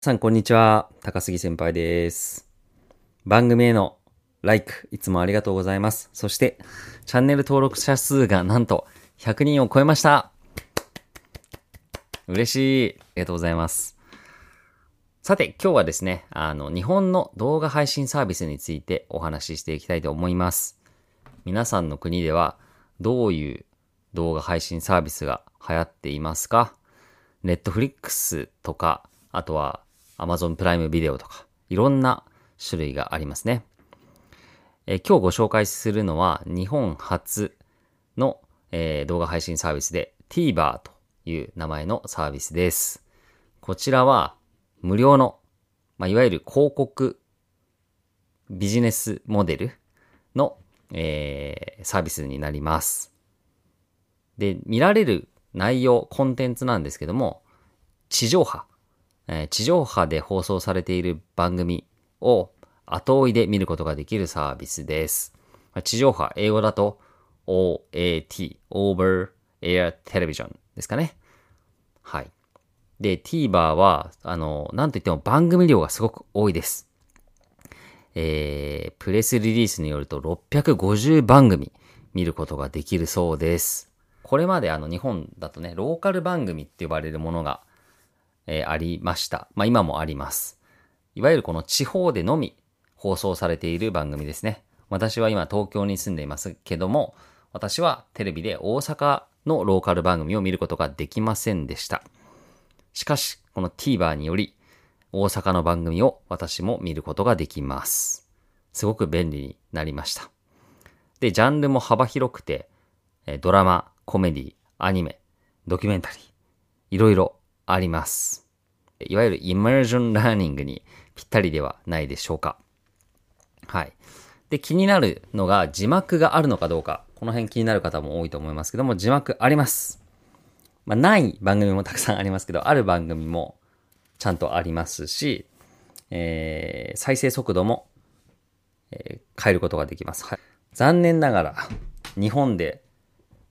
さん、こんにちは。高杉先輩です。番組への like、いつもありがとうございます。そして、チャンネル登録者数がなんと100人を超えました。嬉しい。ありがとうございます。さて、今日はですね、あの、日本の動画配信サービスについてお話ししていきたいと思います。皆さんの国では、どういう動画配信サービスが流行っていますか？ネットフリックスとか、あとは Amazon プライムビデオとか、いろんな種類がありますね。え今日ご紹介するのは日本初の、え動画配信サービスで TVer という名前のサービスです。こちらは無料の、まあ、いわゆる広告ビジネスモデルの、えーサービスになります。で、見られる内容、コンテンツなんですけども、地上波、え地上波で放送されている番組を後追いで見ることができるサービスです。地上波、英語だと OAT、Over Air Television ですかね。はい。で、TVer は、あの、なんといっても番組量がすごく多いです。えー、プレスリリースによると650番組見ることができるそうです。これまであの日本だとね、ローカル番組って呼ばれるものが、えーありました。まあ今もあります。いわゆるこの地方でのみ放送されている番組ですね。私は今東京に住んでいますけども、私はテレビで大阪のローカル番組を見ることができませんでした。しかし、この TVer により、大阪の番組を私も見ることができます。すごく便利になりました。で、ジャンルも幅広くて、ドラマ、コメディ、アニメ、ドキュメンタリー、いろいろあります。いわゆるイマージョンラーニングにぴったりではないでしょうか。はい。で、気になるのが字幕があるのかどうか。この辺気になる方も多いと思いますけども、字幕あります。まあ、ない番組もたくさんありますけど、ある番組もちゃんとありますし、えー再生速度も、えー変えることができます。はい、残念ながら、日本で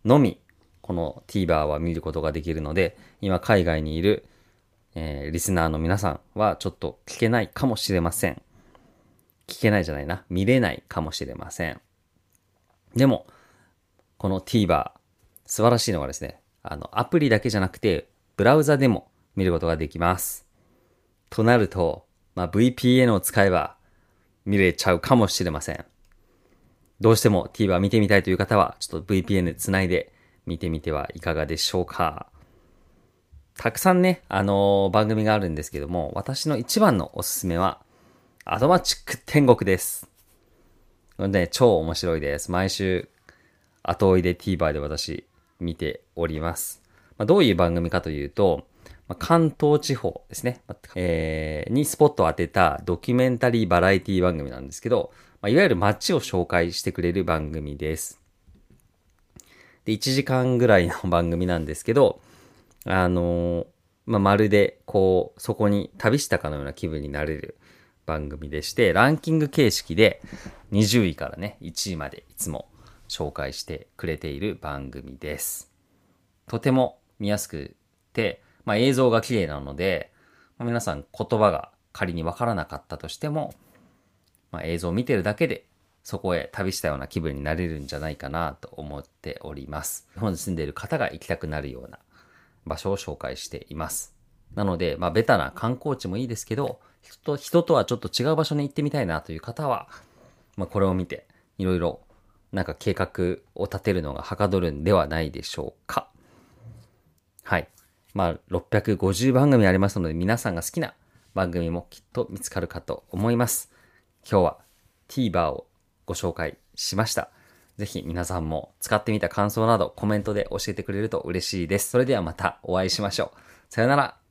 のみ、この TVer は見ることができるので、今海外にいる、えーリスナーの皆さんはちょっと聞けないかもしれません。聞けないじゃないな。見れないかもしれません。でも、この TVer、素晴らしいのがですね、あの、アプリだけじゃなくて、ブラウザでも見ることができます。となると、まあ、VPN を使えば見れちゃうかもしれません。どうしても TVer 見てみたいという方は、ちょっと VPN つないで見てみてはいかがでしょうか。たくさんね、あのー番組があるんですけども、私の一番のおすすめは、アドマチック天国です。これね、超面白いです。毎週、後追いで TVer で私、見ております。まあ、どういう番組かというと、まあ、関東地方ですね、えーにスポットを当てたドキュメンタリーバラエティ番組なんですけど、まあ、いわゆる街を紹介してくれる番組です。で、1時間ぐらいの番組なんですけど、あのーまあ、まるで、こう、そこに旅したかのような気分になれる番組でして、ランキング形式で20位からね、1位までいつも紹介してくれている番組です。とても見やすくて、まあ、映像が綺麗なので、まあ皆さん言葉が仮にわからなかったとしても、まあ、映像を見てるだけでそこへ旅したような気分になれるんじゃないかなと思っております。日本に住んでいる方が行きたくなるような場所を紹介しています。なので、まあ、ベタな観光地もいいですけど、人と人とはちょっと違う場所に行ってみたいなという方は、まあ、これを見て、いろいろ、なんか計画を立てるのがはかどるんではないでしょうか。はい。まあ、650番組ありますので、皆さんが好きな番組もきっと見つかるかと思います。今日は TVer をご紹介しました。ぜひ皆さんも使ってみた感想などコメントで教えてくれると嬉しいです。それではまたお会いしましょう。さよなら。